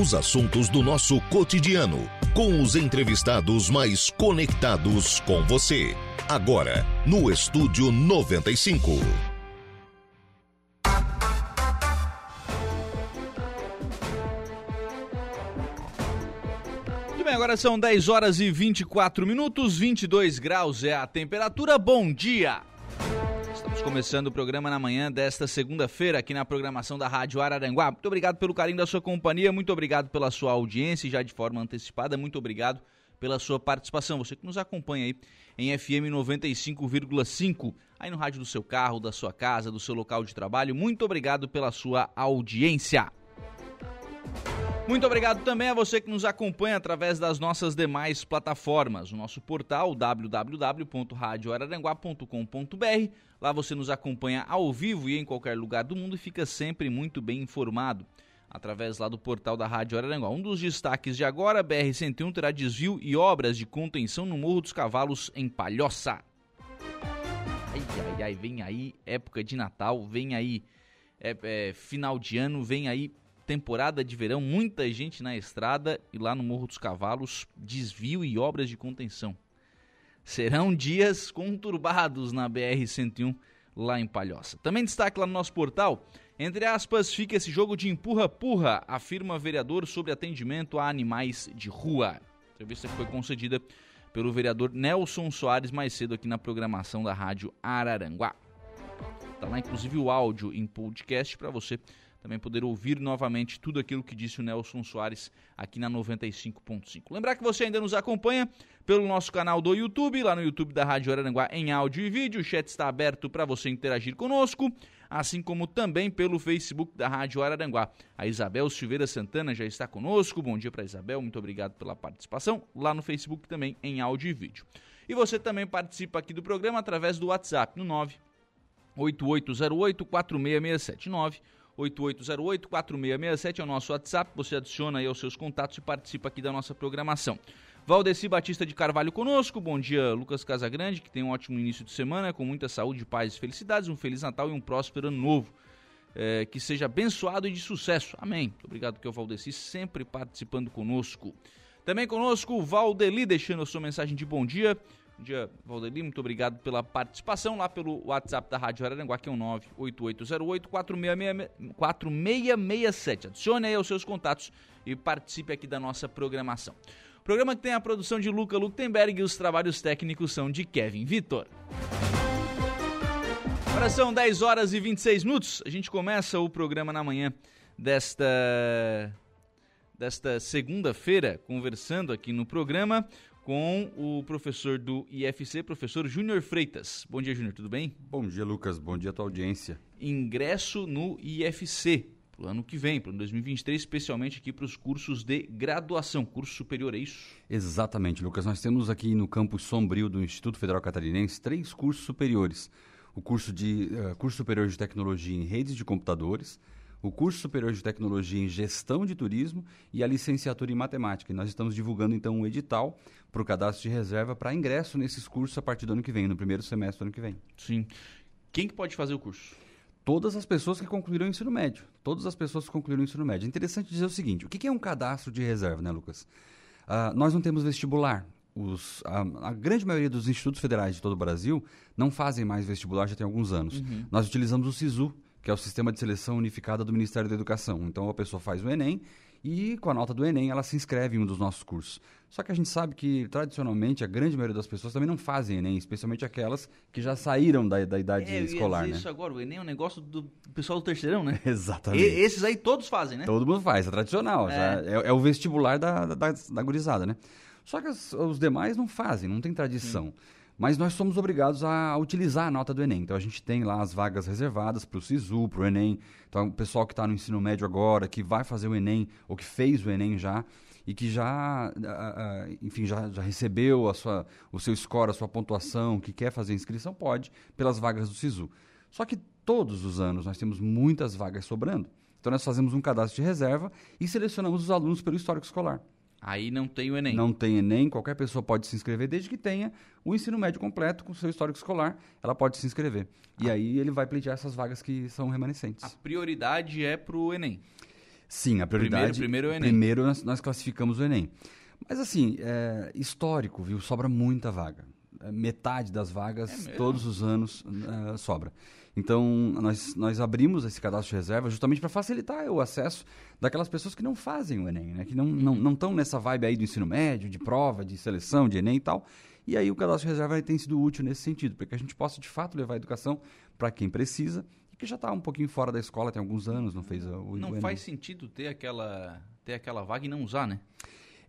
Os assuntos do nosso cotidiano, com os entrevistados mais conectados com você. Agora, no Estúdio 95. Muito bem, agora são 10 horas e 24 minutos, 22 graus é a temperatura. Bom dia! Começando o programa na manhã desta segunda-feira aqui na programação da Rádio Araranguá. Muito obrigado pelo carinho da sua companhia, muito obrigado pela sua audiência já de forma antecipada, muito obrigado pela sua participação. Você que nos acompanha aí em FM 95,5, aí no rádio do seu carro, da sua casa, do seu local de trabalho. Muito obrigado pela sua audiência. Muito obrigado também a você que nos acompanha através das nossas demais plataformas. O nosso portal www.radioararanguá.com.br. Lá você nos acompanha ao vivo e em qualquer lugar do mundo e fica sempre muito bem informado através lá do portal da Rádio Araranguá. Um dos destaques de agora, BR-101 terá desvio e obras de contenção no Morro dos Cavalos em Palhoça. Ai, ai, ai, vem aí época de Natal, vem aí é, é, final de ano, vem aí temporada de verão, muita gente na estrada e lá no Morro dos Cavalos, desvio e obras de contenção. Serão dias conturbados na BR-101 lá em Palhoça. Também destaque lá no nosso portal, entre aspas, fica esse jogo de empurra-purra, afirma vereador sobre atendimento a animais de rua. A entrevista que foi concedida pelo vereador Nelson Soares mais cedo aqui na programação da Rádio Araranguá. Tá lá inclusive o áudio em podcast para você também poder ouvir novamente tudo aquilo que disse o Nelson Soares aqui na 95.5. Lembrar que você ainda nos acompanha pelo nosso canal do YouTube, lá no YouTube da Rádio Araranguá em áudio e vídeo. O chat está aberto para você interagir conosco, assim como também pelo Facebook da Rádio Araranguá. A Isabel Silveira Santana já está conosco. Bom dia para Isabel, muito obrigado pela participação. Lá no Facebook também em áudio e vídeo. E você também participa aqui do programa através do WhatsApp no 9 8808 4667 9 8808-4667 é o nosso WhatsApp. Você adiciona aí aos seus contatos e participa aqui da nossa programação. Valdeci Batista de Carvalho conosco. Bom dia, Lucas Casagrande, que tem um ótimo início de semana, com muita saúde, paz e felicidades. Um Feliz Natal e um próspero ano novo. É, que seja abençoado e de sucesso. Amém. Muito obrigado, que é o Valdeci, sempre participando conosco. Também conosco o Valdeli, deixando a sua mensagem de bom dia. Bom dia, Valdeli, muito obrigado pela participação lá pelo WhatsApp da Rádio Araranguá, que é o 98808-4667. Adicione aí os seus contatos e participe aqui da nossa programação. Programa que tem a produção de Luca Luktenberg e os trabalhos técnicos são de Kevin Vitor. Agora são 10 horas e 26 minutos. A gente começa o programa na manhã desta desta segunda-feira, conversando aqui no programa com o professor do IFC, professor Júnior Freitas. Bom dia, Júnior, tudo bem? Bom dia, Lucas. Bom dia à tua audiência. Ingresso no IFC para o ano que vem, para o 2023, especialmente aqui para os cursos de graduação, curso superior, é isso? Exatamente, Lucas. Nós temos aqui no campus Sombrio do Instituto Federal Catarinense três cursos superiores. O curso, de, uh, curso superior de tecnologia em redes de computadores, o curso superior de tecnologia em gestão de turismo e a licenciatura em matemática. E nós estamos divulgando então um edital para o cadastro de reserva para ingresso nesses cursos a partir do ano que vem, no primeiro semestre do ano que vem. Sim. Quem que pode fazer o curso? Todas as pessoas que concluíram o ensino médio. Todas as pessoas que concluíram o ensino médio. É interessante dizer o seguinte: o que é um cadastro de reserva, né, Lucas? Uh, nós não temos vestibular. Os, a, a, grande maioria dos institutos federais de todo o Brasil não fazem mais vestibular já tem alguns anos. Uhum. Nós utilizamos o SISU, que é o Sistema de Seleção Unificada do Ministério da Educação. Então a pessoa faz o Enem e com a nota do Enem ela se inscreve em um dos nossos cursos. Só que a gente sabe que, tradicionalmente, a grande maioria das pessoas também não fazem Enem, especialmente aquelas que já saíram da, da idade é, escolar, né? isso agora, o Enem é um negócio do pessoal do terceirão, né? Exatamente. E, esses aí todos fazem, né? Todo mundo faz, é tradicional, é, é, é o vestibular da, da, da, gurizada, né? Só que as, os demais não fazem, não tem tradição. Sim. Mas nós somos obrigados a utilizar a nota do Enem. Então a gente tem lá as vagas reservadas para o SISU, para o Enem. Então o pessoal que está no ensino médio agora, que vai fazer o Enem, ou que fez o Enem já, e que já, enfim, já, já recebeu a sua, o seu score, a sua pontuação, que quer fazer inscrição, pode, pelas vagas do SISU. Só que todos os anos nós temos muitas vagas sobrando. Então nós fazemos um cadastro de reserva e selecionamos os alunos pelo histórico escolar. Aí não tem o Enem. Não tem Enem, qualquer pessoa pode se inscrever, desde que tenha o ensino médio completo com seu histórico escolar, ela pode se inscrever. E ah. aí ele vai pleitear essas vagas que são remanescentes. A prioridade é para o Enem. Sim, a prioridade. Primeiro, primeiro é o Enem. Primeiro nós, nós classificamos o Enem. Mas assim, é histórico, viu? Sobra muita vaga. É, metade das vagas, É todos os anos, é, sobra. Então, nós, nós abrimos esse cadastro de reserva justamente para facilitar o acesso daquelas pessoas que não fazem o Enem, né? que não estão não, não estão nessa vibe aí do ensino médio, de prova, de seleção, de Enem e tal. E aí o cadastro de reserva tem sido útil nesse sentido, para que a gente possa de fato levar a educação para quem precisa e que já está um pouquinho fora da escola, tem alguns anos, não fez o, Não faz sentido ter aquela, ter aquela vaga e não usar, né?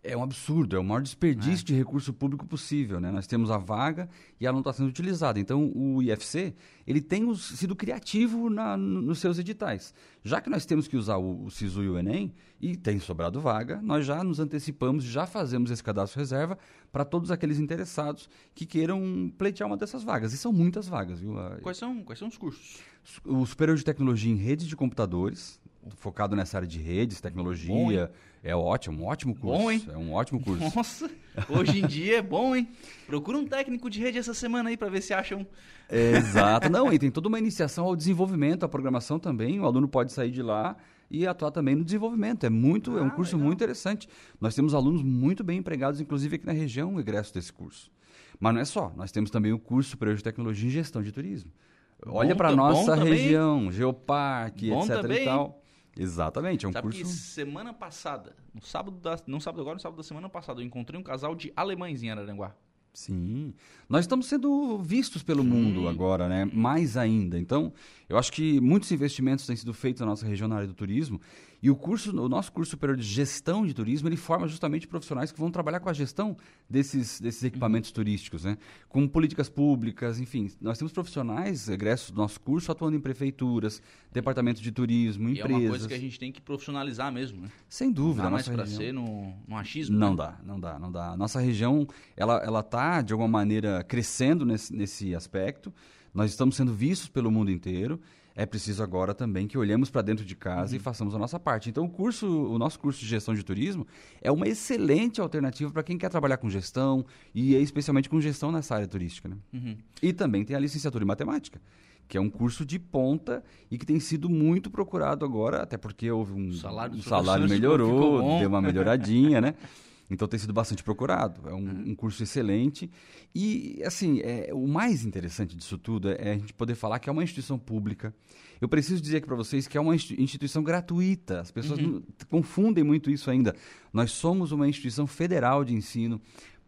É um absurdo, é o maior desperdício de recurso público possível. Né? Nós temos a vaga e ela não está sendo utilizada. Então, o IFC ele tem os- sido criativo na- no- nos seus editais. Já que nós temos que usar o, o SISU e o Enem, e tem sobrado vaga, nós já nos antecipamos, já fazemos esse cadastro reserva para todos aqueles interessados que queiram pleitear uma dessas vagas. E são muitas vagas, viu? Quais são, quais são os cursos? O Superior de Tecnologia em Redes de Computadores, focado nessa área de redes, tecnologia. Bom, é ótimo, um ótimo curso. Bom, hein? É um ótimo curso. Nossa, hoje em dia é bom, hein? Procura um técnico de rede essa semana aí para ver se acham. Exato. Não, e tem toda uma iniciação ao desenvolvimento, à programação também. O aluno pode sair de lá e atuar também no desenvolvimento. É muito, é um Ah, curso legal. muito interessante. Nós temos alunos muito bem empregados, inclusive aqui na região, o egresso desse curso. Mas não é só, nós temos também o curso Superior de Tecnologia em Gestão de Turismo. Olha para nossa região, Geoparque, Bom etc também, e tal. Exatamente, é um Sabe curso que semana passada, no sábado da, não sábado agora, no sábado da semana passada, eu encontrei um casal de alemães em Araranguá. Sim. Nós estamos sendo vistos pelo mundo agora, né? Mais ainda. Então, eu acho que muitos investimentos têm sido feitos na nossa região na área do turismo. E o curso, o nosso curso superior de gestão de turismo, ele forma justamente profissionais que vão trabalhar com a gestão desses, desses equipamentos turísticos, né? Com políticas públicas, enfim. Nós temos profissionais egressos do nosso curso atuando em prefeituras, departamentos de turismo, E é empresas. uma coisa que a gente tem que profissionalizar mesmo, né? Sem dúvida, Não dá mais região... ser no, no achismo. Não né? dá, não dá, não dá. Nossa região, ela, ela tá, de alguma maneira, crescendo nesse, nesse aspecto. Nós estamos sendo vistos pelo mundo inteiro. É preciso agora também que olhemos para dentro de casa e façamos a nossa parte. Então, o curso, o nosso curso de gestão de turismo é uma excelente alternativa para quem quer trabalhar com gestão e especialmente com gestão nessa área turística. Né? Uhum. E também tem a licenciatura em matemática, que é um curso de ponta e que tem sido muito procurado agora, até porque houve um O salário dos salário melhorou, deu uma melhoradinha, né? Então tem sido bastante procurado. É um, Uhum. um curso excelente. E, assim, é, o mais interessante disso tudo é a gente poder falar que é uma instituição pública. Eu preciso dizer aqui para vocês que é uma insti- instituição gratuita. As pessoas Uhum. confundem muito isso ainda. Nós somos uma instituição federal de ensino,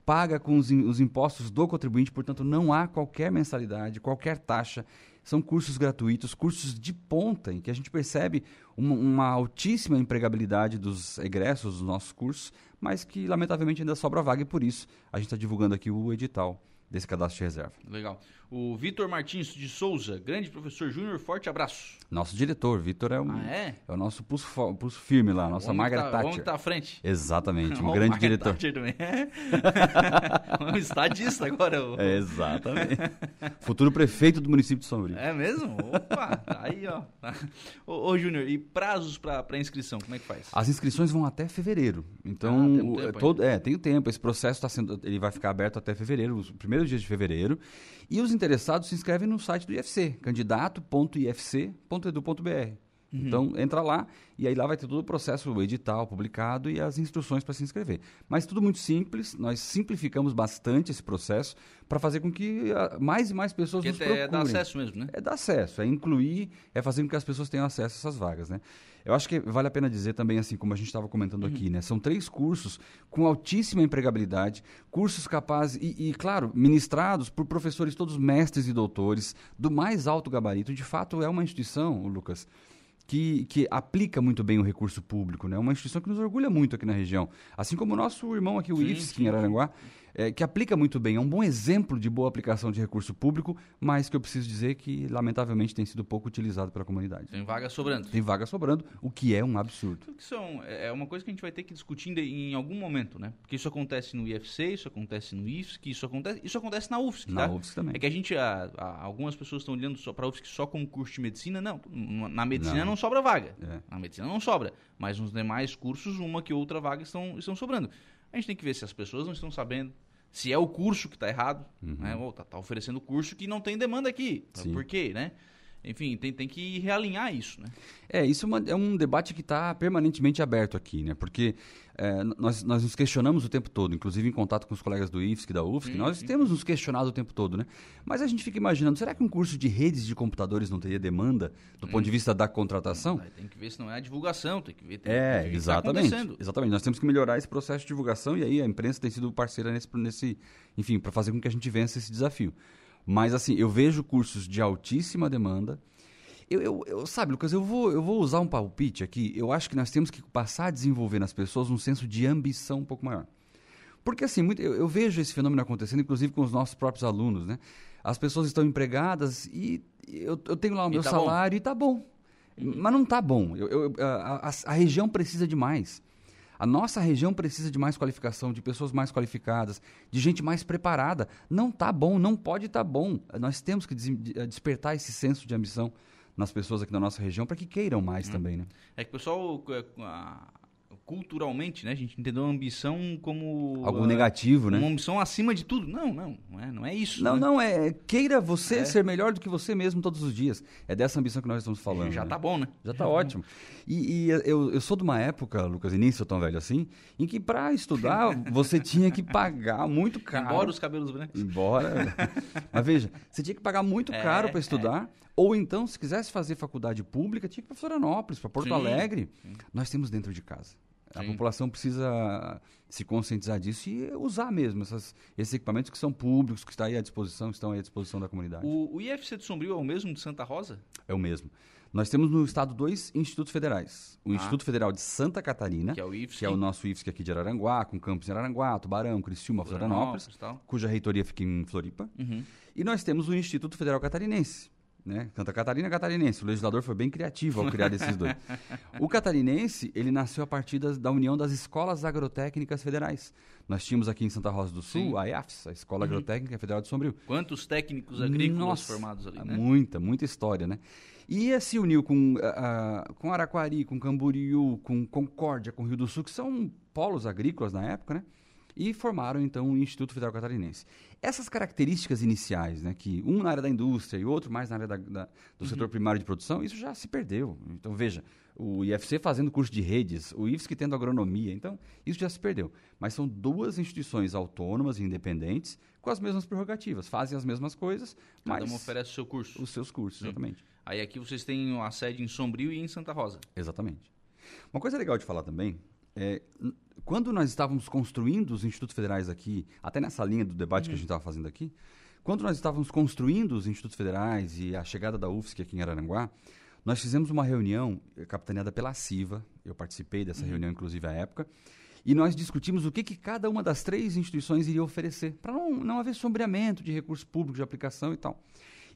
paga com os, os impostos do contribuinte, portanto, não há qualquer mensalidade, qualquer taxa. São cursos gratuitos, cursos de ponta, em que a gente percebe uma, uma altíssima empregabilidade dos egressos dos nossos cursos, mas que, lamentavelmente, ainda sobra vaga e por isso a gente está divulgando aqui o edital desse cadastro de reserva. Legal. O Vitor Martins de Souza, grande professor Júnior, forte abraço. Nosso diretor, Vitor, é, um- Ah, é? é o nosso pulso, pulso firme lá, nossa Margaret tá, Thatcher. que tá à frente. Exatamente, um o grande Margaret diretor. Thatcher também. um estadista agora. É, exatamente. Futuro prefeito do município de Sombrio. É mesmo? Opa, tá aí, ó. Ô, ô Júnior, e prazos pra, pra inscrição, como é que faz? As inscrições vão até fevereiro. Então, Ah, tem um o- tempo todo, é, tem o tempo. Esse processo está sendo, ele vai ficar aberto até fevereiro, os primeiros dias de fevereiro. E os interessados se inscrevem no site do IFC, candidato.ifc.edu.br. Uhum. Então, entra lá e aí lá vai ter todo o processo, o edital publicado e as instruções para se inscrever. Mas tudo muito simples, nós simplificamos bastante esse processo para fazer com que ah, mais e mais pessoas Porque nos é procurem. dar acesso mesmo, né? É dar acesso, é incluir, é fazer com que as pessoas tenham acesso a essas vagas, né? Eu acho que vale a pena dizer também, assim, como a gente estava comentando aqui, né? São três cursos com altíssima empregabilidade, cursos capazes e, e, claro, ministrados por professores todos mestres e doutores do mais alto gabarito. De fato, é uma instituição, Lucas, que, que aplica muito bem o recurso público, né? Uma instituição que nos orgulha muito aqui na região. Assim como o nosso irmão aqui, o Sim, IFSC, sim, em Araranguá, é, que aplica muito bem. É um bom exemplo de boa aplicação de recurso público, mas que eu preciso dizer que, lamentavelmente, tem sido pouco utilizado pela comunidade. Tem vaga sobrando. Tem vaga sobrando, o que é um absurdo. São, é uma coisa que a gente vai ter que discutir em algum momento, né? Porque isso acontece no IFC, isso acontece no IFSC, isso acontece, isso acontece na UFSC, Na tá? UFSC também. É que a gente, a- a- algumas pessoas estão olhando só para a UFSC só como curso de medicina. Não, na medicina não, Não. sobra vaga. É. Na medicina não sobra. Mas nos demais cursos, uma que outra vaga estão, estão sobrando. A gente tem que ver se as pessoas não estão sabendo. Se é o curso que está errado, né? Ou tá, tá oferecendo curso que não tem demanda aqui. Sim. Por quê, né? Enfim, tem, tem que realinhar isso, né? É, isso é, uma, é um debate que está permanentemente aberto aqui, né? Porque é, nós, nós nos questionamos o tempo todo, inclusive em contato com os colegas do IFSC, da UFSC, nós temos nos questionado o tempo todo, né? Mas a gente fica imaginando, será que um curso de redes de computadores não teria demanda do hum. ponto de vista da contratação? Tem que ver se não é a divulgação, tem que ver. Tem, é, tem exatamente. Tá exatamente. Nós temos que melhorar esse processo de divulgação e aí a imprensa tem sido parceira nesse, nesse enfim, para fazer com que a gente vença esse desafio. Mas assim, eu vejo cursos de altíssima demanda eu, eu, eu, sabe, Lucas, eu vou, eu vou usar um palpite aqui. Eu acho que nós temos que passar a desenvolver nas pessoas um senso de ambição um pouco maior. Porque, assim, muito, eu, eu, vejo esse fenômeno acontecendo, inclusive com os nossos próprios alunos, né? As pessoas estão empregadas e eu, eu tenho lá o meu tá salário bom. e tá bom. Mas não tá bom. A, a, a região precisa de mais. A nossa região precisa de mais qualificação, de pessoas mais qualificadas, de gente mais preparada. Não tá bom, não pode estar tá bom. Nós temos que despertar esse senso de ambição nas pessoas aqui da nossa região para que queiram mais hum. também, né? É que o pessoal é, culturalmente, né? A gente entendeu a ambição como algo uh, negativo, né? Uma ambição acima de tudo. Não, não, não é, não é isso. Não, né? não é queira você é. ser melhor do que você mesmo todos os dias. É dessa ambição que nós estamos falando. Já né? tá bom, né? Já tá ótimo. E, e, eu, eu sou de uma época, Lucas, e nem sou tão velho assim, em que para estudar você tinha que pagar muito caro. Embora os cabelos brancos. Embora. Mas veja, você tinha que pagar muito é, caro para estudar. É. Ou então, se quisesse fazer faculdade pública, tinha que ir para Florianópolis, para Porto Sim. Alegre. Sim. Nós temos dentro de casa. A população precisa se conscientizar disso e usar mesmo essas, esses equipamentos que são públicos, que estão aí à disposição, que estão aí à disposição da comunidade. O, o IFC de Sombrio é o mesmo de Santa Rosa? É o mesmo. Nós temos no estado dois institutos federais. O ah. Instituto Federal de Santa Catarina, que é o, IFSC. Que é o nosso IFSC aqui de Araranguá, com campus em Araranguá, Tubarão, Criciúma, Florianópolis, cuja reitoria fica em Floripa. Uhum. E nós temos o Instituto Federal Catarinense, né? Santa Catarina catarinense. O legislador foi bem criativo ao criar esses dois. O catarinense, ele nasceu a partir das, da união das escolas agrotécnicas federais. Nós tínhamos aqui em Santa Rosa do Sul Sim. a IAFS, a Escola uhum. Agrotécnica Federal de Sombrio. Quantos técnicos agrícolas Nossa, formados ali, né? Muita, muita história, né? E se uniu com, uh, com Araquari, com Camboriú, com Concórdia, com Rio do Sul, que são polos agrícolas na época, né? E formaram então o Instituto Federal Catarinense. Essas características iniciais, né, que um na área da indústria e outro mais na área da, da, do uhum. setor primário de produção, isso já se perdeu. Então veja, o IFC fazendo curso de redes, o IFSC tendo agronomia, então isso já se perdeu. Mas são duas instituições autônomas e independentes com as mesmas prerrogativas, fazem as mesmas coisas, Cada mas uma oferece o seu curso. Os seus cursos, Sim. exatamente. Aí aqui vocês têm a sede em Sombrio e em Santa Rosa. Exatamente. Uma coisa legal de falar também é, quando nós estávamos construindo os institutos federais aqui, até nessa linha do debate uhum. que a uhum. gente estava fazendo aqui, quando nós estávamos construindo os institutos federais e a chegada da UFSC aqui em Araranguá, nós fizemos uma reunião eh, capitaneada pela CIVA, eu participei dessa uhum. reunião, inclusive, à época, e nós discutimos o que, que cada uma das três instituições iria oferecer, para não, não haver sombreamento de recursos públicos de aplicação e tal.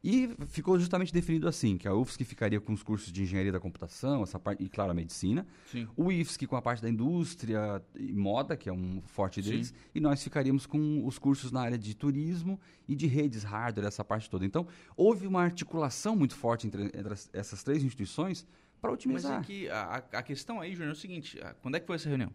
E ficou justamente definido assim, que a UFSC ficaria com os cursos de engenharia da computação, essa parte, e claro, a medicina. Sim. O IFSC com a parte da indústria e moda, que é um forte deles. Sim. E nós ficaríamos com os cursos na área de turismo e de redes, hardware, essa parte toda. Então, houve uma articulação muito forte entre, entre essas três instituições para otimizar. Mas é que a, a questão aí, Júnior, é o seguinte, quando é que foi essa reunião?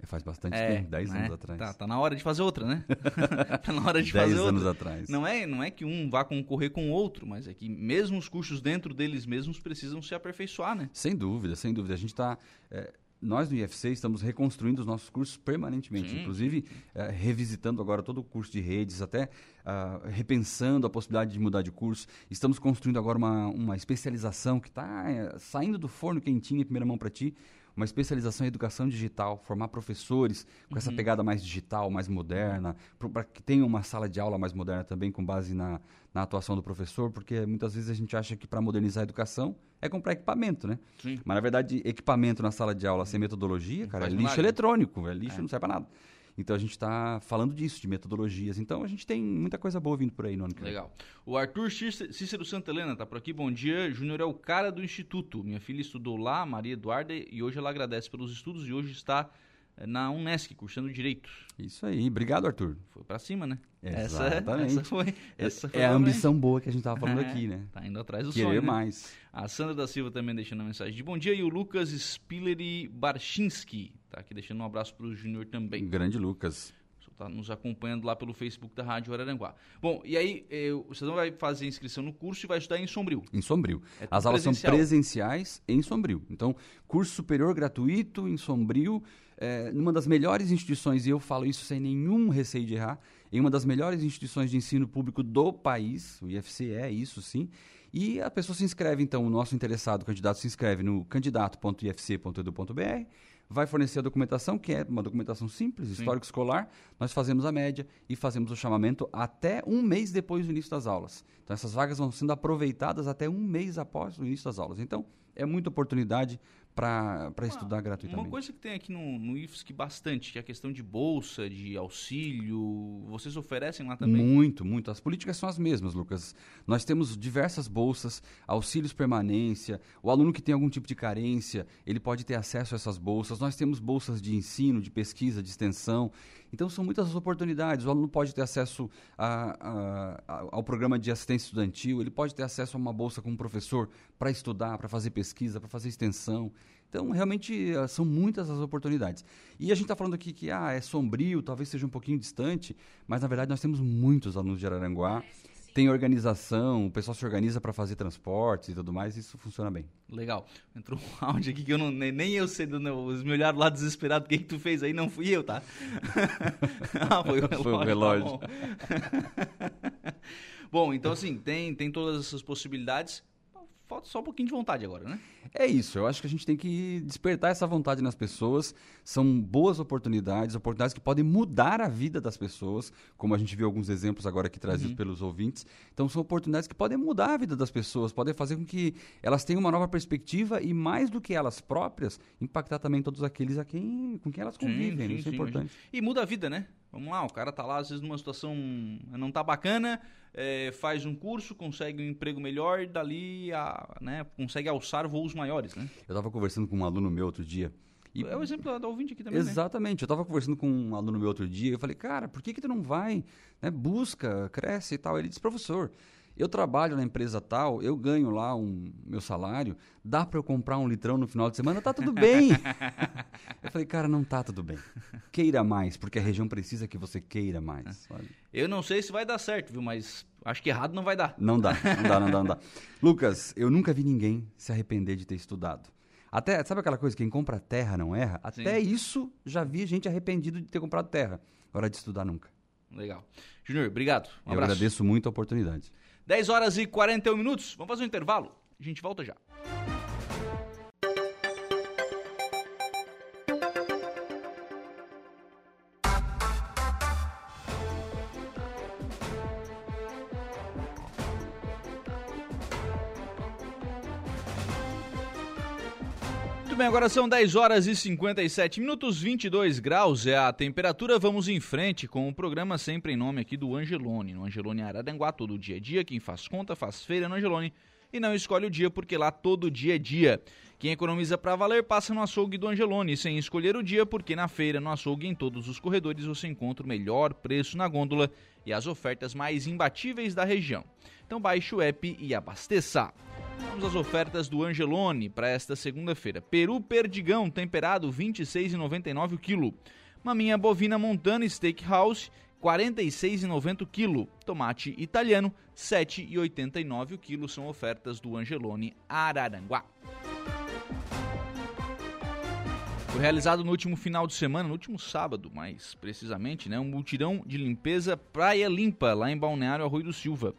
É, faz bastante é, tempo, 10 anos é? atrás. Tá, tá na hora de fazer outra, né? tá na hora de fazer outra. 10 anos atrás. Não é, não é que um vá concorrer com o outro, mas é que mesmo os cursos dentro deles mesmos precisam se aperfeiçoar, né? Sem dúvida, sem dúvida. A gente está... É, nós no IFC estamos reconstruindo os nossos cursos permanentemente, sim, inclusive é, revisitando agora todo o curso de redes, até uh, repensando a possibilidade de mudar de curso. Estamos construindo agora uma, uma especialização que está é, saindo do forno quentinho em primeira mão para ti, uma especialização em educação digital, formar professores com uhum. essa pegada mais digital, mais moderna, para que tenha uma sala de aula mais moderna também com base na, na atuação do professor, porque muitas vezes a gente acha que para modernizar a educação é comprar equipamento, né? Sim. Mas na verdade, equipamento na sala de aula sem metodologia, cara, é lixo eletrônico, é lixo, é. não serve para nada. Então a gente está falando disso, de metodologias. Então a gente tem muita coisa boa vindo por aí no ano que vem. Legal. O Arthur Cícero Santa Helena está por aqui. Bom dia. Júnior é o cara do Instituto. Minha filha estudou lá, Maria Eduarda, e hoje ela agradece pelos estudos e hoje está na Unesc, cursando Direito. Isso aí, obrigado Arthur. Foi para cima, né? Exatamente. Essa, essa foi, essa foi é a ambição boa que a gente estava falando é, aqui, né? Tá indo atrás do Querer sonho. Né? mais. A Sandra da Silva também deixando a mensagem de bom dia e o Lucas Spilleri Barchinski tá aqui deixando um abraço para o Júnior também. grande Lucas. tá nos acompanhando lá pelo Facebook da Rádio Araranguá. Bom, e aí eu, você não vai fazer inscrição no curso e vai estudar em Sombrio. Em Sombrio. É As aulas presencial. são presenciais em Sombrio. Então, curso superior gratuito em Sombrio, é, numa das melhores instituições, e eu falo isso sem nenhum receio de errar, em uma das melhores instituições de ensino público do país, o IFC é isso sim, e a pessoa se inscreve, então, o nosso interessado, o candidato, se inscreve no candidato.ifc.edu.br, vai fornecer a documentação, que é uma documentação simples, histórico escolar, nós fazemos a média e fazemos o chamamento até um mês depois do início das aulas. Então, essas vagas vão sendo aproveitadas até um mês após o início das aulas. Então, é muita oportunidade para estudar gratuitamente. Uma coisa que tem aqui no, no IFSC bastante, que é a questão de bolsa, de auxílio, vocês oferecem lá também? Muito, muito. As políticas são as mesmas, Lucas. Nós temos diversas bolsas, auxílios permanência, o aluno que tem algum tipo de carência, ele pode ter acesso a essas bolsas. Nós temos bolsas de ensino, de pesquisa, de extensão. Então, são muitas as oportunidades. O aluno pode ter acesso a, a, ao programa de assistência estudantil, ele pode ter acesso a uma bolsa com um professor para estudar, para fazer pesquisa, para fazer extensão. Então, realmente, eh, são muitas as oportunidades. E a gente está falando aqui que ah, é sombrio, talvez seja um pouquinho distante, mas, na verdade, nós temos muitos alunos de Araranguá. Tem organização, o pessoal se organiza para fazer transportes e tudo mais, isso funciona bem. Legal. Entrou um áudio aqui que eu não, nem eu sei, do, me olharam lá desesperado, o que, que tu fez aí? Não fui eu, tá? ah, foi o relógio. Foi o relógio. Tá bom. bom, então assim, tem, tem todas essas possibilidades falta só um pouquinho de vontade agora, né? É isso, eu acho que a gente tem que despertar essa vontade nas pessoas. São boas oportunidades, oportunidades que podem mudar a vida das pessoas, como a gente viu alguns exemplos agora aqui trazidos uhum. pelos ouvintes. Então, são oportunidades que podem mudar a vida das pessoas, podem fazer com que elas tenham uma nova perspectiva e, mais do que elas próprias, impactar também todos aqueles a quem, com quem elas convivem. Sim, sim, isso é importante. E muda a vida, né? Vamos lá, o cara tá lá, às vezes, numa situação não tá bacana, é, faz um curso, consegue um emprego melhor e dali a, né, consegue alçar voos maiores, né? Eu estava conversando com um aluno meu outro dia. E... É o exemplo da ouvinte aqui também, né? Exatamente. Né? Eu estava conversando com um aluno meu outro dia, eu falei, cara, por que que tu não vai, né, busca, cresce e tal? Ele disse, professor, eu trabalho na empresa tal, eu ganho lá um meu salário, dá para eu comprar um litrão no final de semana? Tá tudo bem. eu falei, cara, não tá tudo bem. Queira mais, porque a região precisa que você queira mais. Olha. Eu não sei se vai dar certo, viu, mas acho que errado não vai dar. Não dá, não dá, não dá, não dá. Lucas, eu nunca vi ninguém se arrepender de ter estudado. Até, sabe aquela coisa, quem compra terra não erra? Até Sim. isso já vi gente arrependido de ter comprado terra. Hora de estudar nunca. Legal. Júnior, obrigado. Um eu abraço. agradeço muito a oportunidade. 10 horas e 41 minutos. Vamos fazer um intervalo? A gente volta já. Muito bem, agora são 10 horas e 57 minutos, 22 graus é a temperatura. Vamos em frente com o programa sempre em nome aqui do Angelone. No Angelone Araranguá, todo dia é dia. Quem faz conta faz feira no Angelone e não escolhe o dia porque lá todo dia é dia. Quem economiza para valer passa no açougue do Angelone sem escolher o dia porque na feira, no açougue em todos os corredores você encontra o melhor preço na gôndola e as ofertas mais imbatíveis da região. Então baixe o app e abasteça. Vamos às ofertas do Angelone para esta segunda-feira. Peru perdigão temperado 26,99 o quilo. Maminha bovina montana steakhouse 46,90 o quilo. Tomate italiano 7,89 o quilo são ofertas do Angelone Araranguá. Foi realizado no último final de semana, no último sábado, mais precisamente, né, um multirão de limpeza Praia Limpa lá em Balneário Arroio do Silva.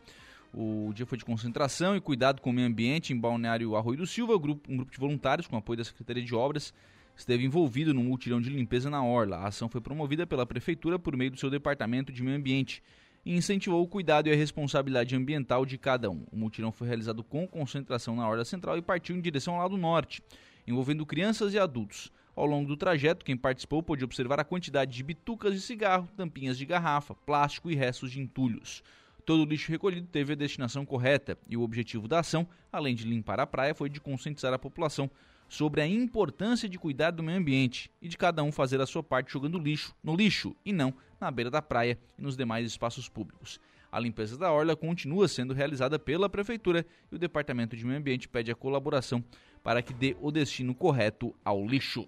O dia foi de concentração e cuidado com o meio ambiente em Balneário Arroio do Silva. Um grupo, um grupo de voluntários, com apoio da Secretaria de Obras, esteve envolvido no multirão de limpeza na Orla. A ação foi promovida pela Prefeitura por meio do seu Departamento de Meio Ambiente e incentivou o cuidado e a responsabilidade ambiental de cada um. O multirão foi realizado com concentração na Orla Central e partiu em direção ao lado norte, envolvendo crianças e adultos. Ao longo do trajeto, quem participou pôde observar a quantidade de bitucas de cigarro, tampinhas de garrafa, plástico e restos de entulhos. Todo o lixo recolhido teve a destinação correta e o objetivo da ação, além de limpar a praia, foi de conscientizar a população sobre a importância de cuidar do meio ambiente e de cada um fazer a sua parte jogando lixo no lixo e não na beira da praia e nos demais espaços públicos. A limpeza da orla continua sendo realizada pela prefeitura e o Departamento de Meio Ambiente pede a colaboração para que dê o destino correto ao lixo.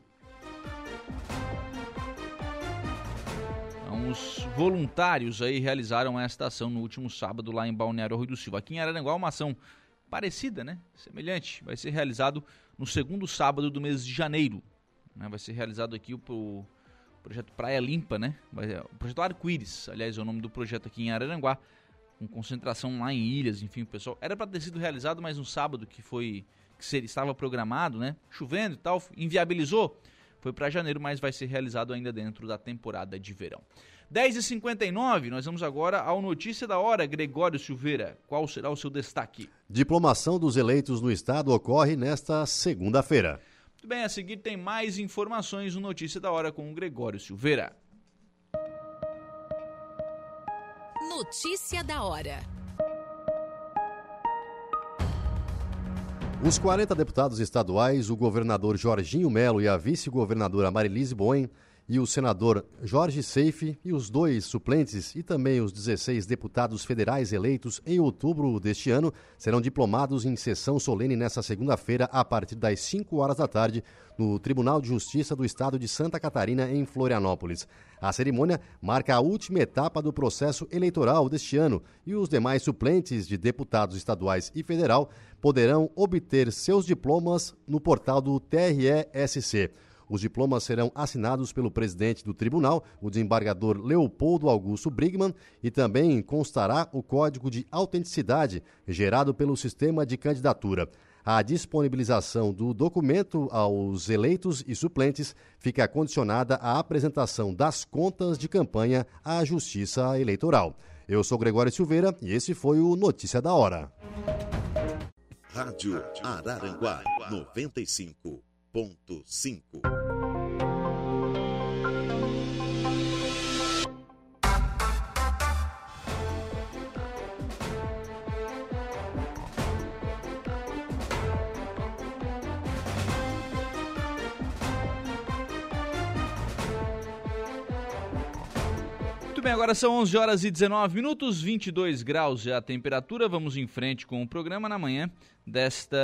Alguns voluntários aí realizaram esta ação no último sábado lá em Balneário Rui do Silva. Aqui em Araranguá, uma ação parecida, né? Semelhante. Vai ser realizado no segundo sábado do mês de janeiro. Né? Vai ser realizado aqui o, projeto Praia Limpa, né? Vai, o projeto Arco-Íris, aliás, é o nome do projeto aqui em Araranguá, com concentração lá em ilhas, enfim, o pessoal. Era para ter sido realizado mais um sábado que foi que seria, estava programado, né? Chovendo e tal, inviabilizou. Foi para janeiro, mas vai ser realizado ainda dentro da temporada de verão. 10h59, nós vamos agora ao Notícia da Hora. Gregório Silveira, qual será o seu destaque? Diplomação dos eleitos no Estado ocorre nesta segunda-feira. Muito bem, a seguir tem mais informações no Notícia da Hora com o Gregório Silveira. Notícia da Hora. Os 40 deputados estaduais, o governador Jorginho Melo e a vice-governadora Marilise Boen e o senador Jorge Seife e os dois suplentes e também os 16 deputados federais eleitos em outubro deste ano serão diplomados em sessão solene nesta segunda-feira a partir das 5 horas da tarde no Tribunal de Justiça do Estado de Santa Catarina em Florianópolis. A cerimônia marca a última etapa do processo eleitoral deste ano e os demais suplentes de deputados estaduais e federal poderão obter seus diplomas no portal do TRE-SC. Os diplomas serão assinados pelo presidente do tribunal, o desembargador Leopoldo Augusto Brigman, e também constará o código de autenticidade gerado pelo sistema de candidatura. A disponibilização do documento aos eleitos e suplentes fica condicionada à apresentação das contas de campanha à Justiça Eleitoral. Eu sou Gregório Silveira e esse foi o Notícia da Hora. Rádio Araranguá 95.5. bem, agora são 11 horas e 19 minutos, 22 graus já a temperatura. Vamos em frente com o programa na manhã desta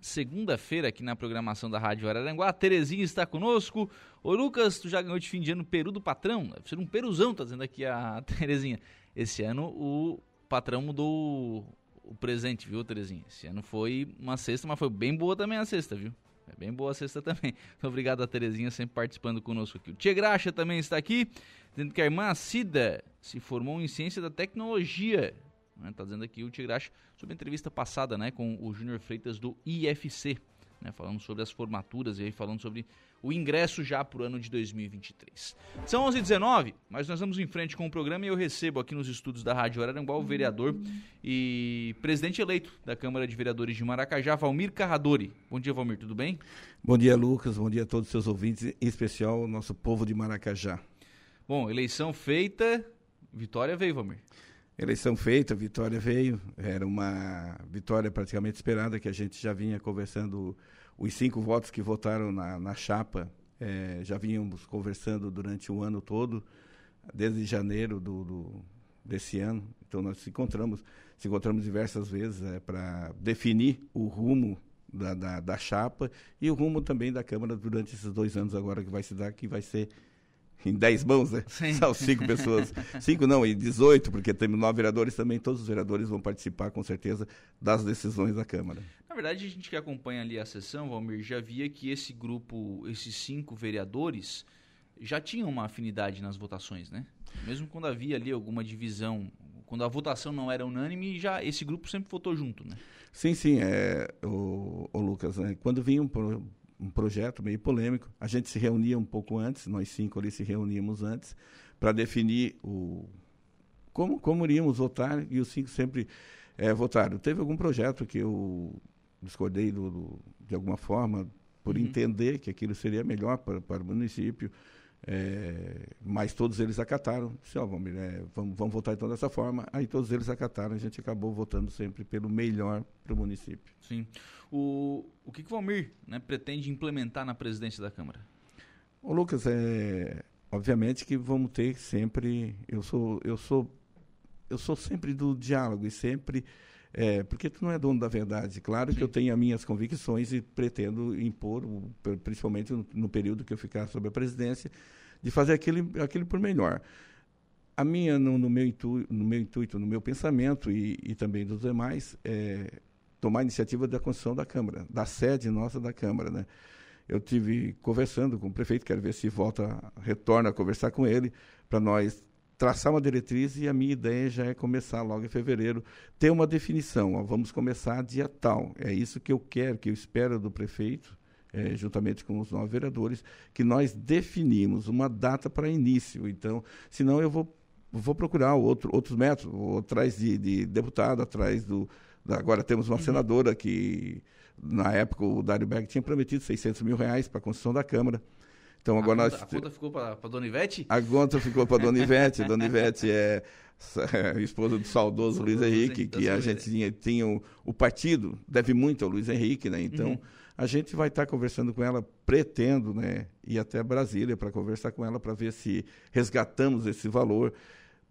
segunda-feira aqui na programação da Rádio Araranguá. A Terezinha está conosco. Ô Lucas, tu já ganhou de fim de ano peru do patrão? Deve ser um peruzão, tá dizendo aqui a Terezinha. Esse ano o patrão mudou o presente, viu, Terezinha? Esse ano foi uma cesta, mas foi bem boa também a cesta, viu? É bem boa a cesta também. Obrigado a Terezinha sempre participando conosco aqui. O Tia Graxa também está aqui dizendo que a irmã Cida se formou em ciência da tecnologia. Né? Tá dizendo aqui o Tigrache sobre a entrevista passada né, com o Júnior Freitas do IFC, né, falando sobre as formaturas e aí falando sobre o ingresso já para o ano de 2023. São 11h19, mas nós vamos em frente com o programa e eu recebo aqui nos estúdios da Rádio Araranguá o vereador e presidente eleito da Câmara de Vereadores de Maracajá, Valmir Carradori. Bom dia, Valmir, tudo bem? Bom dia, Lucas. Bom dia a todos os seus ouvintes, em especial o nosso povo de Maracajá. Bom, eleição feita, vitória veio, Valmir. Eleição feita, vitória veio. Era uma vitória praticamente esperada, que a gente já vinha conversando, os cinco votos que votaram na, na chapa, é, já vínhamos conversando durante o ano todo, desde janeiro do, do desse ano. Então nós se encontramos, se encontramos diversas vezes é, para definir o rumo da, da, da chapa e o rumo também da Câmara durante esses dois anos agora que vai se dar, que vai ser em 10 mãos, né? Sim. São cinco pessoas. cinco não, e 18, porque tem nove vereadores também, todos os vereadores vão participar, com certeza, das decisões da Câmara. Na verdade, a gente que acompanha ali a sessão, Valmir, já via que esse grupo, esses cinco vereadores, já tinham uma afinidade nas votações, né? Mesmo quando havia ali alguma divisão, quando a votação não era unânime, já esse grupo sempre votou junto, né? Sim, sim, é, o, o Lucas, né? quando vinha um um projeto meio polêmico. A gente se reunia um pouco antes, nós cinco ali se reuníamos antes, para definir o como, como iríamos votar, e os cinco sempre é, votaram. Teve algum projeto que eu discordei do, do de alguma forma, por uhum. entender que aquilo seria melhor para, para o município, é, mas todos eles acataram. Disse, oh, vamos, é, vamos, vamos votar então dessa forma. Aí todos eles acataram, a gente acabou votando sempre pelo melhor para o município. Sim. O, o que, que o Valmir né, pretende implementar na presidência da Câmara? Ô Lucas, é, obviamente que vamos ter sempre. Eu sou, eu sou, eu sou sempre do diálogo e sempre. É, porque tu não é dono da verdade. Claro Sim. que eu tenho as minhas convicções e pretendo impor, principalmente no, período que eu ficar sob a presidência, de fazer aquele, aquele por melhor. A minha, no, no, meu, intu, no meu intuito, no meu pensamento e, e também dos demais, é tomar a iniciativa da construção da Câmara, da sede nossa da Câmara, né? Eu tive conversando com o prefeito, quero ver se volta, retorna a conversar com ele, para nós traçar uma diretriz e a minha ideia já é começar logo em fevereiro, ter uma definição, ó, vamos começar dia tal. É isso que eu quero, que eu espero do prefeito, é, juntamente com os nove vereadores, que nós definimos uma data para início. Então, senão eu vou, vou procurar outro, outros métodos, vou atrás de, de deputado, atrás do... Da, agora temos uma uhum. senadora que, na época, o Dário Berg tinha prometido 600 mil reais para a construção da Câmara. Então agora a nós. Conta, a conta ficou para Dona Ivete? A conta ficou para Dona Ivete. a Dona Ivete é, esposa do saudoso Luiz Henrique, que a gente tinha, tinha o, o, partido, deve muito ao Luiz Henrique, né? Então. Uhum. A gente vai estar tá conversando com ela, pretendo, né, ir até Brasília para conversar com ela para ver se resgatamos esse valor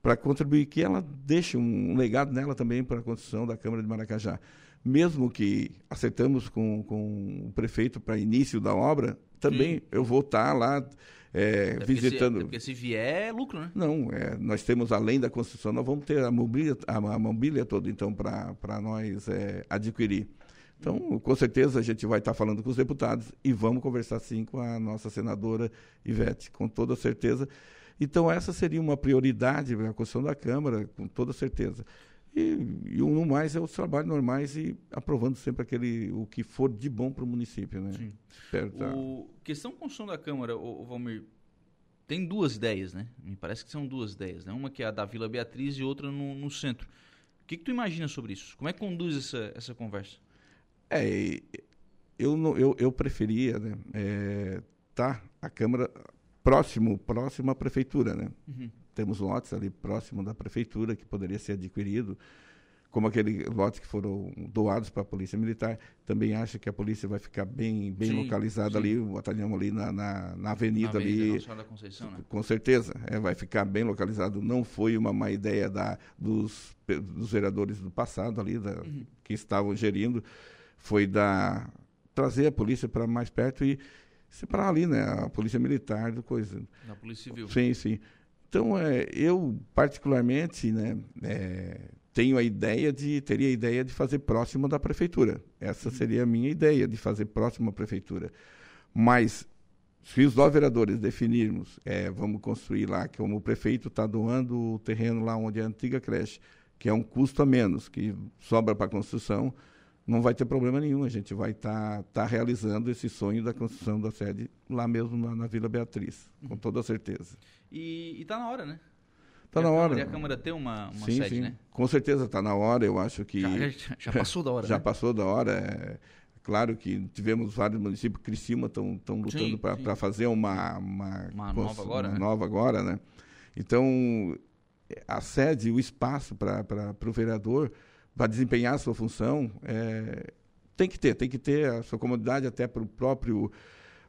para contribuir que ela deixe um, um legado nela também para a construção da Câmara de Maracajá. Mesmo que acertamos com, com o prefeito para início da obra, também Sim. eu vou estar tá lá é, visitando. Se, porque se vier é lucro, né? Não, é, nós temos além da construção, nós vamos ter a mobília, a, a mobília toda, então, para nós é, adquirir. Então, com certeza, a gente vai estar tá falando com os deputados e vamos conversar sim com a nossa senadora Ivete, com toda certeza. Então, essa seria uma prioridade para a construção da Câmara, com toda certeza. E, e no mais é os trabalhos normais e aprovando sempre aquele o que for de bom para o município, né? Sim. Tá. O questão construção da Câmara, o, o Valmir, tem duas ideias, né? Me parece que são duas ideias, né? Uma que é a da Vila Beatriz e outra no, no centro. O que, que tu imagina sobre isso? Como é que conduz essa, essa conversa? É, eu, eu, eu preferia, né? É, tá a Câmara próximo, próximo à prefeitura, né? Uhum. Temos lotes ali próximo da prefeitura que poderia ser adquirido, como aquele lotes que foram doados para a polícia militar. Também acho que a polícia vai ficar bem, bem sim, localizada sim. ali, o batalhão ali na, na, na avenida, na avenida ali. Conceição, né? Com certeza, é, vai ficar bem localizado. Não foi uma má ideia da, dos, dos vereadores do passado ali, da, uhum. que estavam gerindo, foi da trazer a polícia para mais perto e separar ali, né? A polícia militar do coisa. Da polícia civil. Sim, sim. Então, é, eu particularmente, né, é, tenho a ideia de, teria a ideia de fazer próximo da prefeitura. Essa uhum. seria a minha ideia, de fazer próximo à prefeitura. Mas, se os nove vereadores definirmos, é, vamos construir lá, como o prefeito está doando o terreno lá onde é a antiga creche, que é um custo a menos, que sobra para a construção, não vai ter problema nenhum. A gente vai estar tá, tá realizando esse sonho da construção da sede lá mesmo na, na Vila Beatriz, com toda certeza. E está na hora, né? Está na hora. E a Câmara tem uma, uma sim, sede, sim. né? Com certeza está na hora. Eu acho que. Já, já passou da hora. já né? passou da hora. É, claro que tivemos vários municípios, Criciúma estão lutando para fazer uma, uma, uma nova agora. Uma né? nova agora, né? Então, a sede, o espaço para o vereador para desempenhar a sua função, é, tem que ter, tem que ter a sua comodidade até para o próprio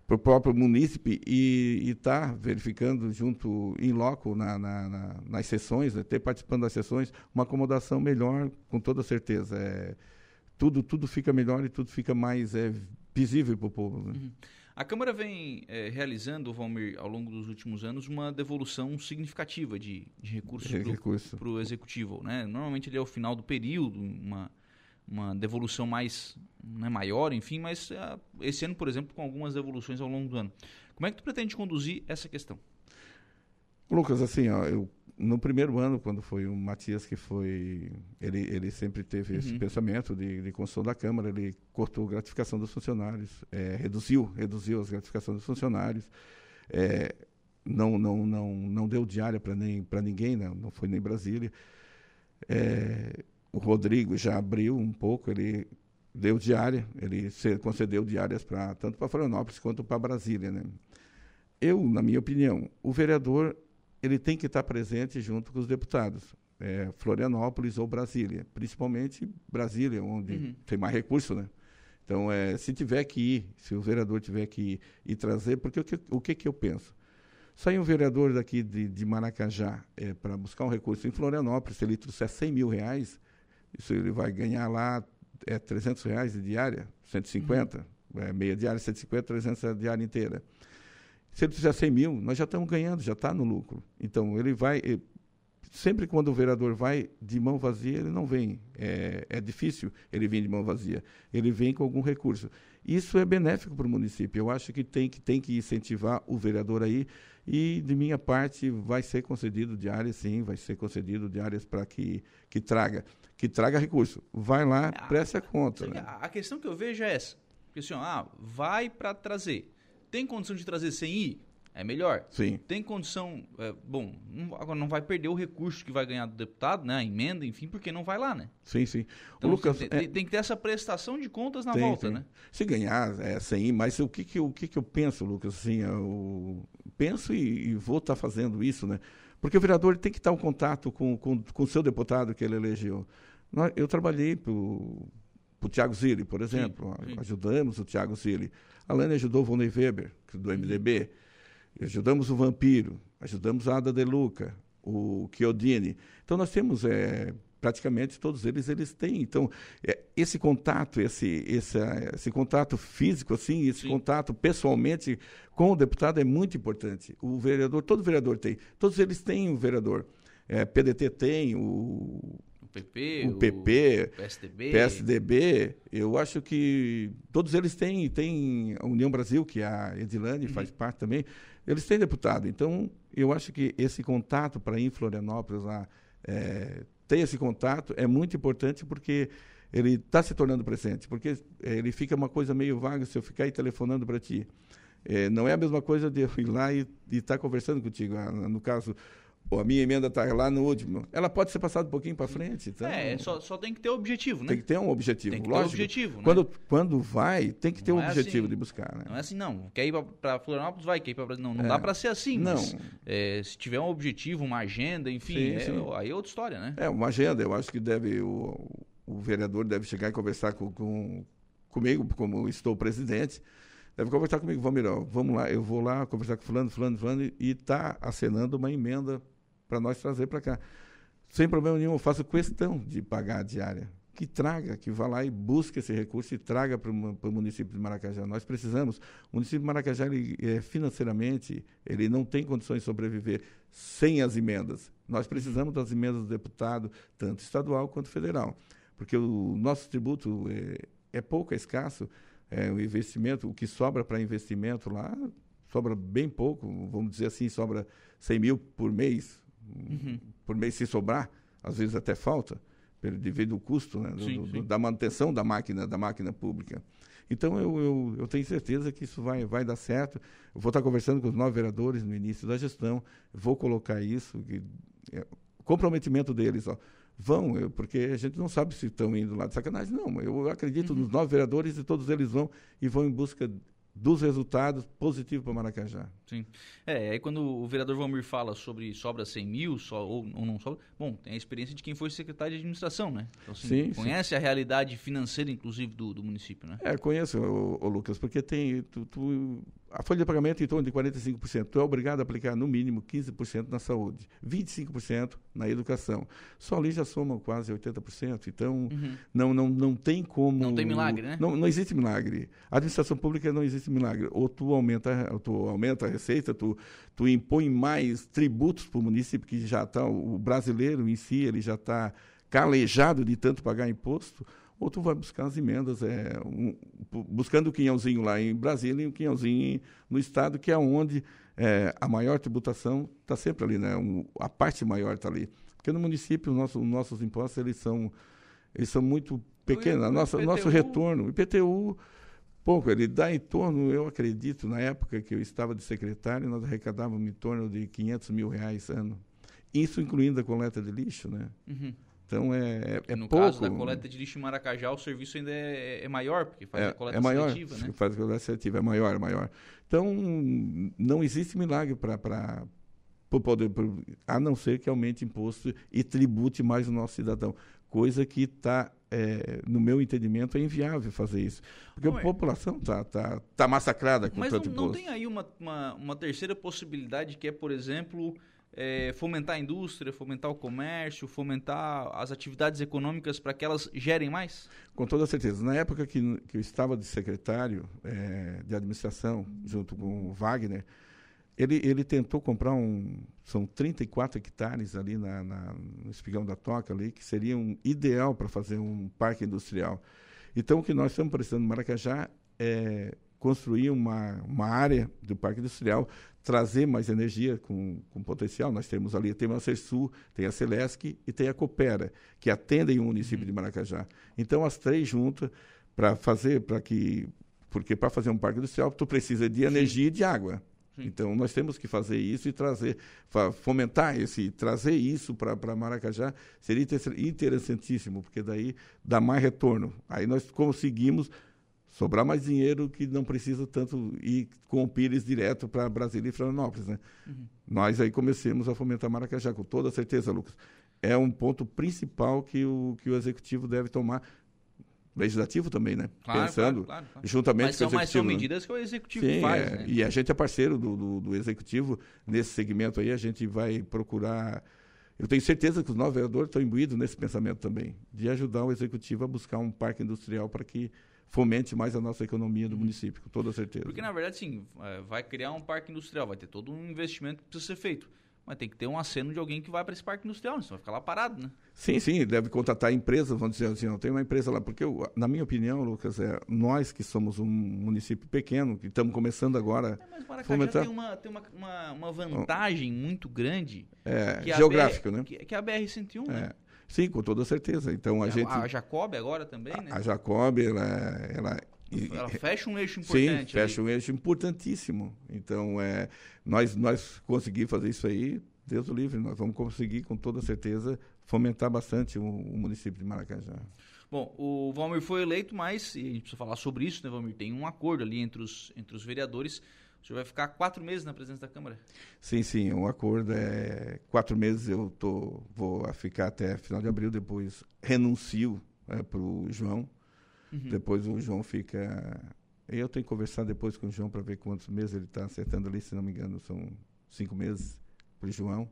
para o próprio munícipe e estar tá verificando junto em loco na, na, na, nas sessões, né, ter participando das sessões, uma acomodação melhor, com toda certeza. É, tudo, tudo fica melhor e tudo fica mais é, visível para o povo. Né? Uhum. A Câmara vem é, realizando, Valmir, ao longo dos últimos anos, uma devolução significativa de, de recursos para o Executivo. Né? Normalmente ele é o final do período, uma, uma devolução mais né, maior, enfim, mas uh, esse ano, por exemplo, com algumas devoluções ao longo do ano. Como é que tu pretende conduzir essa questão? Lucas, assim, ó, eu no primeiro ano, quando foi o Matias que foi, ele, ele sempre teve uhum. esse pensamento de, de construção da Câmara, ele cortou a gratificação dos funcionários, é, reduziu, reduziu as gratificações dos funcionários, é, não, não, não, não deu diária para ninguém, não, não foi nem Brasília. É, o Rodrigo já abriu um pouco, ele deu diária, ele concedeu diárias para tanto para Florianópolis quanto para Brasília, né? Eu, na minha opinião, o vereador ele tem que estar presente junto com os deputados. É, Florianópolis ou Brasília, principalmente Brasília, onde uhum. tem mais recurso, né? Então, é, se tiver que ir, se o vereador tiver que ir e trazer, porque o que, o que, que eu penso? Sai um vereador daqui de, de Maracajá é, para buscar um recurso em Florianópolis, se ele trouxer 100 mil reais, isso ele vai ganhar lá é, 300 reais de diária, 150, uhum. é, meia diária, 150, 300 a diária inteira. Se ele fizer 100 mil, nós já estamos ganhando, já está no lucro. Então, ele vai. Ele, sempre quando o vereador vai de mão vazia, ele não vem. É, é difícil ele vir de mão vazia. Ele vem com algum recurso. Isso é benéfico para o município. Eu acho que tem, que tem que incentivar o vereador aí. E, de minha parte, vai ser concedido de áreas, sim, vai ser concedido de áreas para que, que traga. Que traga recurso. Vai lá, a, preste a conta. Né? A questão que eu vejo é essa. Porque assim, ah, vai para trazer. Tem condição de trazer sem ir? É melhor. Sim. Tem condição. É, bom, não, agora não vai perder o recurso que vai ganhar do deputado, né? A emenda, enfim, porque não vai lá, né? Sim, sim. Então, Lucas, tem, é... tem, que ter essa prestação de contas na tem, volta, tem. né? Se ganhar, é sem ir, mas o que, que, o que, que eu penso, Lucas? Assim, eu penso e, e vou estar tá fazendo isso, né? Porque o vereador tem que estar em contato com, com, com o seu deputado que ele elegeu. Eu trabalhei para o Tiago Zilli, por exemplo. Sim, sim. Ajudamos o Tiago Zilli. A Lani ajudou o Volney Weber, do MDB. Ajudamos o Vampiro, ajudamos a Ada De Luca, o Chiodini. Então, nós temos é, praticamente todos eles eles têm então é, esse contato esse, esse esse contato físico assim esse Sim. contato pessoalmente com o deputado é muito importante o vereador todo vereador tem todos eles têm um vereador é, PDT tem o PP, o PP, o PSDB. PSDB, eu acho que todos eles têm, têm a União Brasil, que a Edilane uhum. faz parte também, eles têm deputado. Então, eu acho que esse contato para ir em Florianópolis lá, é, ter esse contato é muito importante porque ele está se tornando presente, porque é, ele fica uma coisa meio vaga se eu ficar aí telefonando para ti. É, não é a mesma coisa de eu ir lá e estar tá conversando contigo. Ah, no caso, a minha emenda está lá no último. Ela pode ser passada um pouquinho para frente. Então, é, só, só tem que ter objetivo, né? Tem que ter um objetivo, tem que lógico. Ter objetivo, né? quando, quando vai, tem que ter um é objetivo assim, de buscar. Né? Não é assim, não. Quer ir para Florianópolis, vai. Quer ir para Não, não é. dá para ser assim. Não. Mas, é, se tiver um objetivo, uma agenda, enfim, sim, é, sim. aí é outra história, né? É, uma agenda. Eu acho que deve o, o vereador deve chegar e conversar com, com comigo, como estou presidente, deve conversar comigo, vamos, vamos lá, eu vou lá conversar com fulano, fulano, fulano, e está acenando uma emenda para nós trazer para cá. Sem problema nenhum, eu faço questão de pagar a diária. Que traga, que vá lá e busque esse recurso e traga para o município de Maracajá. Nós precisamos. O município de Maracajá, ele, é, financeiramente, ele não tem condições de sobreviver sem as emendas. Nós precisamos das emendas do deputado, tanto estadual quanto federal. Porque o nosso tributo é, é pouco, é escasso. É, o investimento, o que sobra para investimento lá, sobra bem pouco, vamos dizer assim, sobra 100 mil por mês, uhum. por mês se sobrar, às vezes até falta, devido ao custo né, do, sim, sim. da manutenção da máquina, da máquina pública. Então eu, eu, eu, tenho certeza que isso vai, vai dar certo. Eu vou estar conversando com os nove vereadores no início da gestão, vou colocar isso, que, é, comprometimento deles, ó, vão, eu, porque a gente não sabe se estão indo lá de sacanagem, não. Eu acredito uhum. nos nove vereadores e todos eles vão e vão em busca dos resultados positivos para Maracajá. Sim. É, aí quando o vereador Valmir fala sobre sobra 100 mil só, ou, ou não sobra, bom, tem a experiência de quem foi secretário de administração, né? Então, assim, sim, conhece sim. a realidade financeira, inclusive, do, do município, né? É, conheço, o, Lucas, porque tem, tu, tu, a folha de pagamento é em torno de 45%. Tu é obrigado a aplicar no mínimo 15% na saúde, 25% na educação. Só ali já soma quase 80%. Então, uhum. não, não, não tem como. Não tem milagre, né? Não, não existe milagre. A administração pública não existe milagre. Ou tu aumenta, ou tu aumenta a receita, tu, tu impõe mais tributos para o município, que já está, o brasileiro em si, ele já está calejado de tanto pagar imposto ou tu vai buscar as emendas, é, um, buscando o quinhãozinho lá em Brasília e o quinhãozinho no Estado, que é onde é, a maior tributação está sempre ali, né? Um, a parte maior está ali. Porque no município, nosso, os nossos impostos, eles são, eles são muito pequenos. O nossa, nosso retorno, o IPTU, pouco, ele dá em torno, eu acredito, na época que eu estava de secretário, nós arrecadávamos em torno de 500 mil reais ano. Isso incluindo a coleta de lixo, né? Uhum. Então é, é no pouco. caso da coleta de lixo em Maracajá, o serviço ainda é, é maior, porque faz é, a coleta é maior, seletiva, né? Faz a coleta seletiva, é maior, é maior. Então, não existe milagre para poder, a não ser que aumente imposto e tribute mais o nosso cidadão. Coisa que está, é, no meu entendimento, é inviável fazer isso. Porque a população está tá, tá massacrada com Mas tanto não, imposto. não tem aí uma, uma, uma terceira possibilidade que é, por exemplo é, fomentar a indústria, fomentar o comércio, fomentar as atividades econômicas para que elas gerem mais? Com toda certeza. Na época que, que eu estava de secretário é, de administração, junto com o Wagner, ele, ele tentou comprar um. São 34 hectares ali na, na, no espigão da Toca, ali, que seriam ideal para fazer um parque industrial. Então, o que nós estamos precisando no Maracajá é construir uma, uma área do parque industrial, trazer mais energia com, com potencial. Nós temos ali, tem a Cersul, tem a Celesc e tem a Coopera, que atendem o município uhum. de Maracajá. Então, as três juntas, para fazer, para que. Porque para fazer um parque industrial, tu precisa de energia Sim. e de água. Sim. Então, nós temos que fazer isso e trazer, fomentar esse, trazer isso para Maracajá seria interessantíssimo, porque daí dá mais retorno. Aí nós conseguimos sobrar mais dinheiro que não precisa tanto ir com o Pires direto para Brasília e Florianópolis. Né? Uhum. Nós aí comecemos a fomentar Maracajá, com toda certeza, Lucas. É um ponto principal que o, que o executivo deve tomar legislativo também, né? Claro, Pensando claro, claro, juntamente mas com o executivo. Mas são né? medidas que o executivo Sim, faz, é, né? E a gente é parceiro do, do, do, executivo nesse segmento aí, a gente vai procurar... Eu tenho certeza que os novos vereadores estão imbuídos nesse pensamento também, de ajudar o executivo a buscar um parque industrial para que fomente mais a nossa economia do município, com toda certeza. Porque, na verdade, sim, é, vai criar um parque industrial, vai ter todo um investimento que precisa ser feito. Mas tem que ter um aceno de alguém que vai para esse parque industrial, senão vai ficar lá parado, né? Sim, sim, deve contratar empresas, vamos dizer assim, tem uma empresa lá, porque eu, na minha opinião, Lucas, é, nós que somos um município pequeno, que estamos começando agora... É, mas Maracajá fomentar... tem, uma, tem uma, uma, uma vantagem muito grande... É, geográfico, BR, né? Que, que, é a BR-101, é. né? Sim, com toda certeza. Então a, a gente... A Jacob agora também, né? A Jacob, ela... ela ela fecha um eixo importante. Sim, fecha ali. um eixo importantíssimo. Então, é, nós, nós conseguimos fazer isso aí, Deus o livre, nós vamos conseguir, com toda certeza, fomentar bastante o, o município de Maracajá. Bom, o Valmir foi eleito, mas, e a gente precisa falar sobre isso, né, Valmir? Tem um acordo ali entre os, entre os vereadores. O senhor vai ficar quatro meses na presença da Câmara? Sim, sim. O um acordo é quatro meses. Eu tô, vou ficar até final de abril, depois renuncio é, para o João. Uhum. Depois o João fica. Eu tenho que conversar depois com o João para ver quantos meses ele está acertando ali, se não me engano, são cinco meses para o João,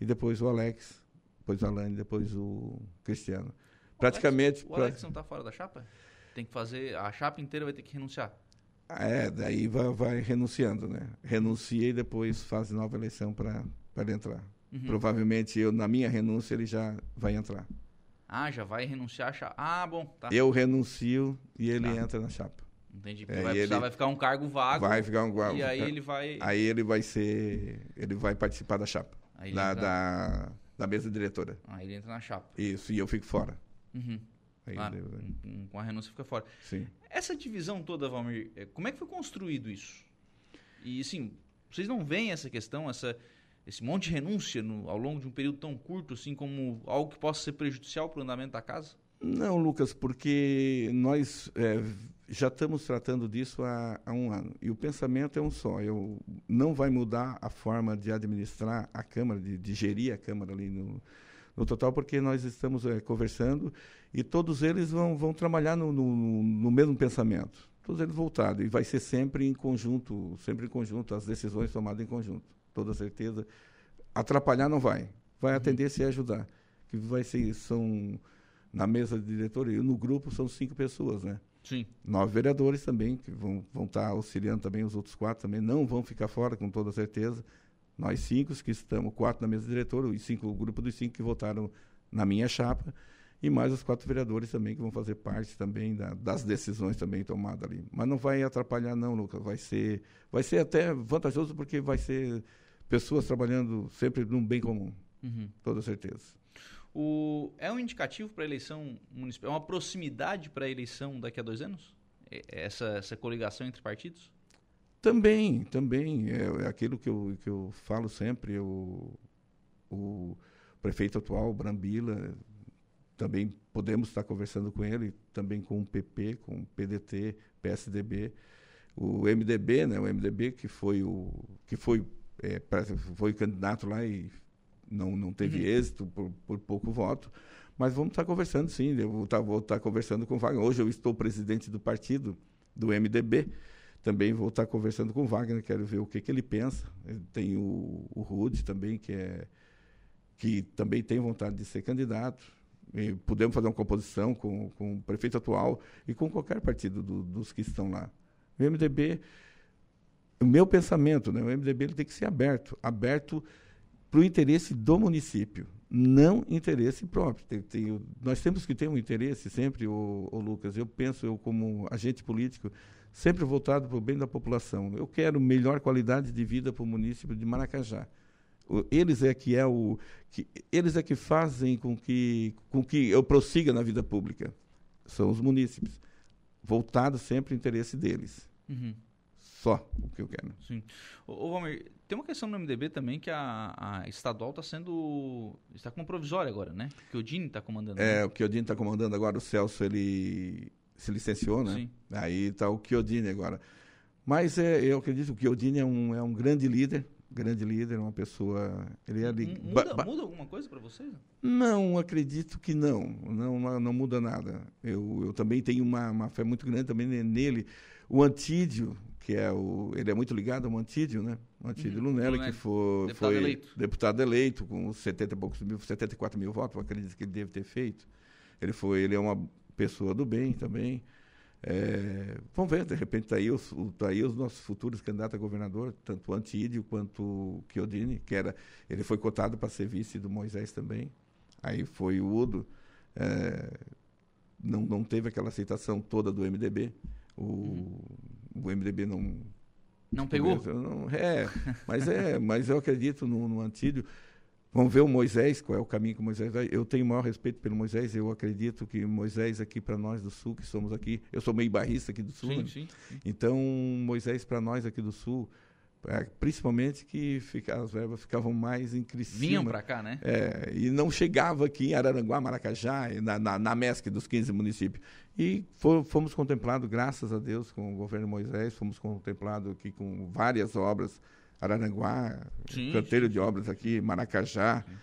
e depois o Alex, depois o Alane, depois o Cristiano. O Praticamente. Alex, o Alex pra... não está fora da chapa? Tem que fazer. A chapa inteira vai ter que renunciar. É, daí vai, vai renunciando, né? Renuncia e depois faz nova eleição para ele entrar. Uhum. Provavelmente eu, na minha renúncia, ele já vai entrar. Ah, já vai renunciar a chapa. Ah, bom, tá. Eu renuncio e ele tá. entra na chapa. Entendi. É, vai, ele, vai ficar um cargo vago. Vai ficar um cargo. E aí ele vai. Aí ele vai ser. Ele vai participar da chapa. Da, entra... da, da, mesa diretora. Aí ele entra na chapa. Isso, e eu fico fora. Uhum. Aí ah, ele... com a renúncia fica fora. Sim. Essa divisão toda, Valmir, é, como é que foi construído isso? E assim, vocês não veem essa questão, essa, esse monte de renúncia no, ao longo de um período tão curto, assim, como algo que possa ser prejudicial para o andamento da casa? Não, Lucas, porque nós é, já estamos tratando disso há, há, um ano. E o pensamento é um só. Eu, não vai mudar a forma de administrar a Câmara, de, de gerir a Câmara ali no, no total, porque nós estamos é, conversando e todos eles vão, vão trabalhar no, no, no, mesmo pensamento. Todos eles voltados. E vai ser sempre em conjunto, sempre em conjunto, as decisões tomadas em conjunto. Toda certeza. Atrapalhar não vai. Vai uhum. atender se ajudar. Que vai ser, são, na mesa de diretoria, no grupo são cinco pessoas, né? Sim. Nove vereadores também, que vão, vão estar auxiliando também, os outros quatro também não vão ficar fora, com toda certeza. Nós cinco que estamos, quatro na mesa diretora, os cinco, o grupo dos cinco que votaram na minha chapa, e mais os quatro vereadores também que vão fazer parte também da, das decisões também tomadas ali. Mas não vai atrapalhar não, Lucas. Vai ser, vai ser até vantajoso porque vai ser pessoas trabalhando sempre num bem comum. Uhum. Toda certeza. O, é um indicativo para a eleição municipal? É uma proximidade para a eleição daqui a dois anos? Essa, essa coligação entre partidos? Também, também. É, é aquilo que eu, que eu falo sempre. O, o prefeito atual, Brambila, também podemos estar conversando com ele, também com o PP, com o PDT, PSDB. O MDB, né, o MDB que foi o que foi é, foi candidato lá e não, não teve uhum. êxito por, por pouco voto. Mas vamos estar conversando, sim. Eu vou estar, vou estar conversando com o Wagner. Hoje eu estou presidente do partido, do MDB. Também vou estar conversando com o Wagner, quero ver o que, que ele pensa. Tem o, o Rude também, que, é, que também tem vontade de ser candidato. E podemos fazer uma composição com, com o prefeito atual e com qualquer partido do, dos que estão lá. O MDB o meu pensamento, né? O MDB ele tem que ser aberto, aberto para o interesse do município, não interesse próprio. Tem, tem, nós temos que ter um interesse sempre, o, o Lucas. Eu penso, eu como agente político, sempre voltado para o bem da população. Eu quero melhor qualidade de vida para o município de Maracajá. Eles é que é o que eles é que fazem com que com que eu prossiga na vida pública. São os munícipes, voltado sempre ao interesse deles. Uhum. Só o que eu quero. Sim. Ô, Valmir, tem uma questão no MDB também que a, a estadual está sendo. está com provisória agora, né? Que o Dini está comandando. É, né? o que o Dini está comandando agora, o Celso, ele se licenciou, né? Sim. Aí está o Chiodini agora. Mas é, eu acredito que o Chiodini é um, é um grande líder, grande líder, uma pessoa. Ele é ali. Muda, muda alguma coisa para vocês? Não, acredito que não. Não, não muda nada. Eu, eu também tenho uma, uma fé muito grande também nele. O Antídio, que é o. Ele é muito ligado ao Antídio, né? O Antídio uhum, Lunella, que foi, deputado, foi eleito. deputado eleito, com 70 e poucos mil, 74 mil votos, eu acredito que ele deve ter feito. Ele foi, ele é uma pessoa do bem também. É, vamos ver, de repente está aí, os, tá aí os nossos futuros candidatos a governador, tanto o Antídio quanto o Chiodini, que era, ele foi cotado para ser vice do Moisés também. Aí foi o Udo, é, não, não teve aquela aceitação toda do MDB. O, uhum. O MDB não. Não pegou? Não, é, mas é, mas eu acredito no, no Antídio. Vamos ver o Moisés, qual é o caminho que o Moisés vai. Eu tenho o maior respeito pelo Moisés, eu acredito que Moisés aqui para nós do Sul, que somos aqui, eu sou meio barrista aqui do Sul, sim, né? sim, sim. então Moisés para nós aqui do Sul, é, principalmente que fica, as verbas ficavam mais em Criciúma. Vinham para cá, né? É, e não chegava aqui em Araranguá, Maracajá, na, na, na MESC dos 15 municípios. E for, fomos contemplados, graças a Deus, com o governo Moisés, fomos contemplados aqui com várias obras Araranguá, sim, canteiro sim. de obras aqui, Maracajá, sim.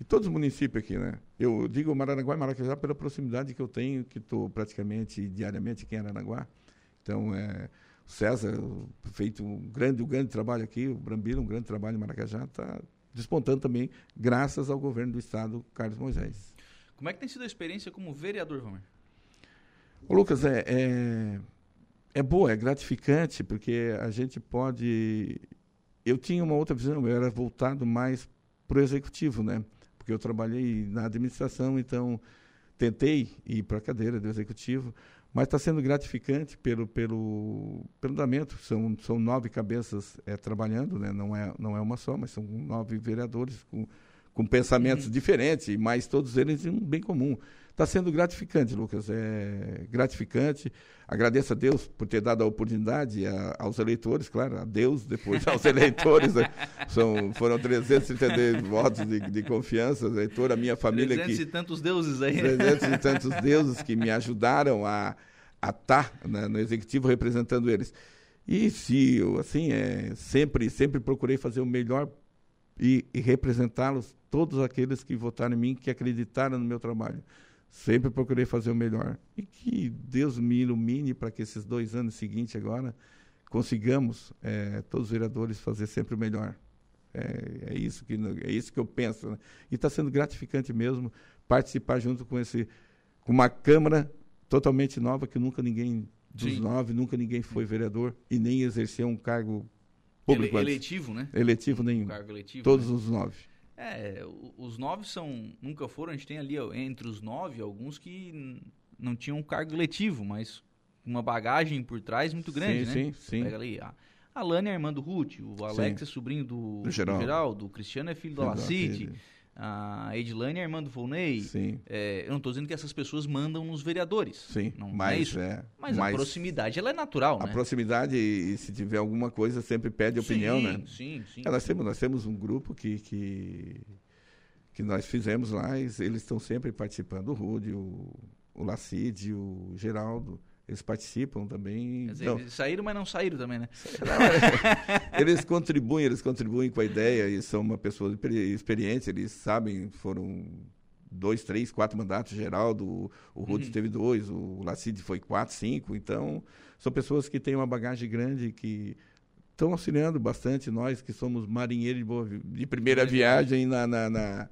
e todos os municípios aqui, né? Eu digo Araranguá e Maracajá pela proximidade que eu tenho, que estou praticamente diariamente aqui em Araranguá. Então, é, César, feito um grande, um grande trabalho aqui, o Brambila, um grande trabalho em Maracajá, está despontando também, graças ao governo do Estado, Carlos Moisés. Como é que tem sido a experiência como vereador, Valmer? Ô, Lucas, é, é, é boa, é gratificante, porque a gente pode eu tinha uma outra visão, eu era voltado mais para o executivo, né? Porque eu trabalhei na administração, então tentei ir para a cadeira do executivo, mas está sendo gratificante pelo pelo pelo andamento. São são nove cabeças é, trabalhando, né? Não é não é uma só, mas são nove vereadores com com pensamentos uhum. diferentes, mas todos eles em um bem comum. Está sendo gratificante, Lucas. É gratificante. Agradeço a Deus por ter dado a oportunidade a, aos eleitores, claro, a Deus, depois aos eleitores. Né? São, foram 332 votos de, de confiança, eleitor, a minha família 300 que... e tantos deuses aí. 300 e tantos deuses que me ajudaram a estar tá, né, no executivo representando eles. E se eu, assim, é, sempre, sempre procurei fazer o melhor e, e representá-los, todos aqueles que votaram em mim, que acreditaram no meu trabalho. Sempre procurei fazer o melhor. E que Deus me ilumine para que esses dois anos seguintes agora consigamos, é, todos os vereadores, fazer sempre o melhor. É, é, isso, que, é isso que eu penso. Né? E está sendo gratificante mesmo participar junto com, esse, com uma Câmara totalmente nova, que nunca ninguém, dos Sim. nove, nunca ninguém foi vereador e nem exerceu um cargo público. Ele, eletivo, né? Eletivo nenhum. Um cargo eletivo. Todos né? os nove. É, os nove são. Nunca foram, a gente tem ali entre os nove alguns que não tinham um cargo letivo, mas uma bagagem por trás muito grande, sim, né? Sim, sim. Pega ali, a, a Lani é irmã do Ruth, o Alex sim. é sobrinho do, do, Geraldo. do Geraldo, o Cristiano é filho do Alacide a Edilane é irmã do Volney. Sim. É, eu não estou dizendo que essas pessoas mandam nos vereadores. Sim. Não, mas, é isso. É, mas, mas, a proximidade ela é natural, a né? Proximidade, e se tiver alguma coisa, sempre pede opinião, sim, né? Sim, sim. É, nós, temos, nós temos um grupo que, que, que nós fizemos lá, eles estão sempre participando. O Rude, o, o Lacide, o Geraldo eles participam também. Quer dizer, então, eles saíram, mas não saíram também, né? eles contribuem, eles contribuem com a ideia e são uma pessoa experiente, eles sabem, foram dois, três, quatro mandatos, Geraldo, o Rudes uhum. teve dois, o Lacide foi quatro, cinco, então são pessoas que têm uma bagagem grande que estão auxiliando bastante nós que somos marinheiros de, boa, de primeira viagem na, na, na,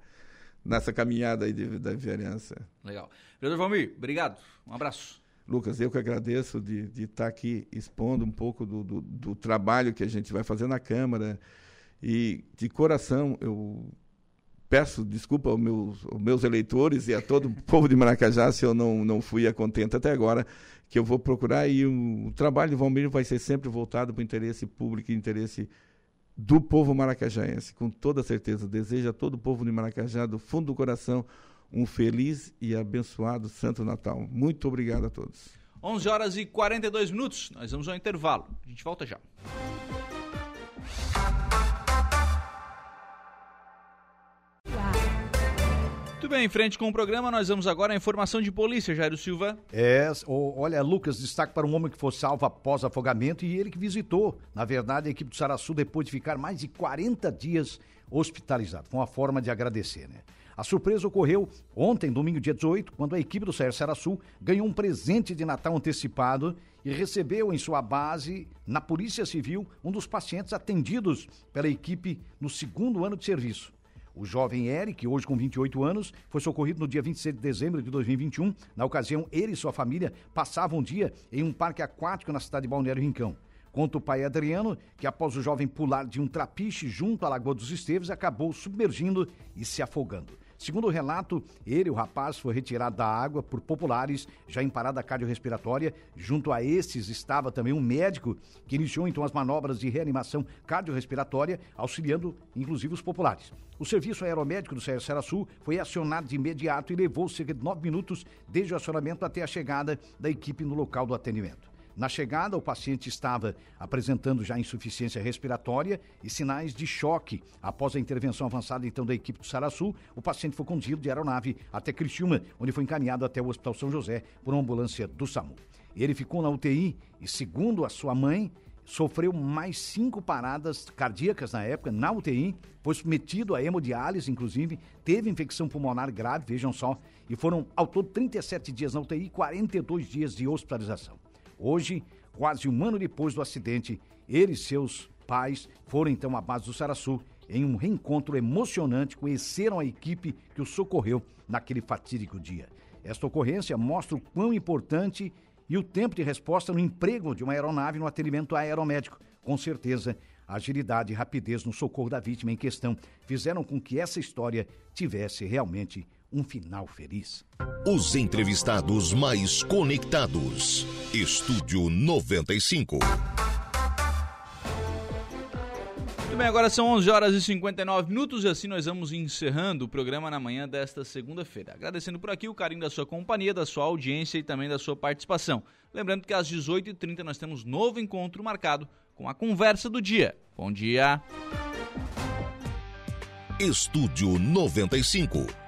nessa caminhada aí de, da vereança. Legal. Vereador Valmir, obrigado. Um abraço. Lucas, eu que agradeço de, de estar aqui expondo um pouco do, do, do, trabalho que a gente vai fazer na Câmara. E, de coração, eu peço desculpa aos meus, aos meus eleitores e a todo o povo de Maracajá se eu não, não fui a contento até agora, que eu vou procurar. E o, o trabalho de Valmir vai ser sempre voltado para o interesse público e interesse do povo maracajaense, com toda certeza. Desejo a todo o povo de Maracajá, do fundo do coração, um feliz e abençoado Santo Natal. Muito obrigado a todos. 11 horas e 42 minutos. Nós vamos ao intervalo. A gente volta já. Muito bem, em frente com o programa, nós vamos agora à informação de polícia, Jairo Silva. É, olha, Lucas, destaque para um homem que foi salvo após afogamento e ele que visitou, na verdade, a equipe do Saraçu depois de ficar mais de 40 dias hospitalizado. Foi uma forma de agradecer, né? A surpresa ocorreu ontem, domingo dia 18, quando a equipe do Sérgio Saraçu ganhou um presente de Natal antecipado e recebeu em sua base, na Polícia Civil, um dos pacientes atendidos pela equipe no segundo ano de serviço. O jovem Eric, hoje com 28 anos, foi socorrido no dia 26 de dezembro de 2021. Na ocasião, ele e sua família passavam um dia em um parque aquático na cidade de Balneário Rincão. Conta o pai Adriano que, após o jovem pular de um trapiche junto à Lagoa dos Esteves, acabou submergindo e se afogando. Segundo o relato, ele, o rapaz, foi retirado da água por populares, já em parada cardiorrespiratória. Junto a esses estava também um médico que iniciou então as manobras de reanimação cardiorrespiratória, auxiliando inclusive os populares. O serviço aeromédico do Sérgio Saraçu foi acionado de imediato e levou cerca de nove minutos desde o acionamento até a chegada da equipe no local do atendimento. Na chegada, o paciente estava apresentando já insuficiência respiratória e sinais de choque. Após a intervenção avançada então da equipe do Saraçu, o paciente foi conduzido de aeronave até Criciúma, onde foi encaminhado até o Hospital São José por uma ambulância do SAMU. Ele ficou na UTI e, segundo a sua mãe, sofreu mais cinco paradas cardíacas na época, na UTI, foi submetido a hemodiálise, inclusive, teve infecção pulmonar grave, vejam só, e foram ao todo 37 dias na UTI e 42 dias de hospitalização. Hoje, quase um ano depois do acidente, ele e seus pais foram então à base do Saraçu em um reencontro emocionante, conheceram a equipe que o socorreu naquele fatídico dia. Esta ocorrência mostra o quão importante e o tempo de resposta no emprego de uma aeronave no atendimento aeromédico. Com certeza, a agilidade e rapidez no socorro da vítima em questão fizeram com que essa história tivesse realmente um final feliz. Os entrevistados mais conectados. Estúdio 95. Muito bem, agora são 11 horas e 59 minutos e assim nós vamos encerrando o programa na manhã desta segunda-feira. Agradecendo por aqui o carinho da sua companhia, da sua audiência e também da sua participação. Lembrando que às 18h30 nós temos novo encontro marcado com a conversa do dia. Bom dia! Estúdio 95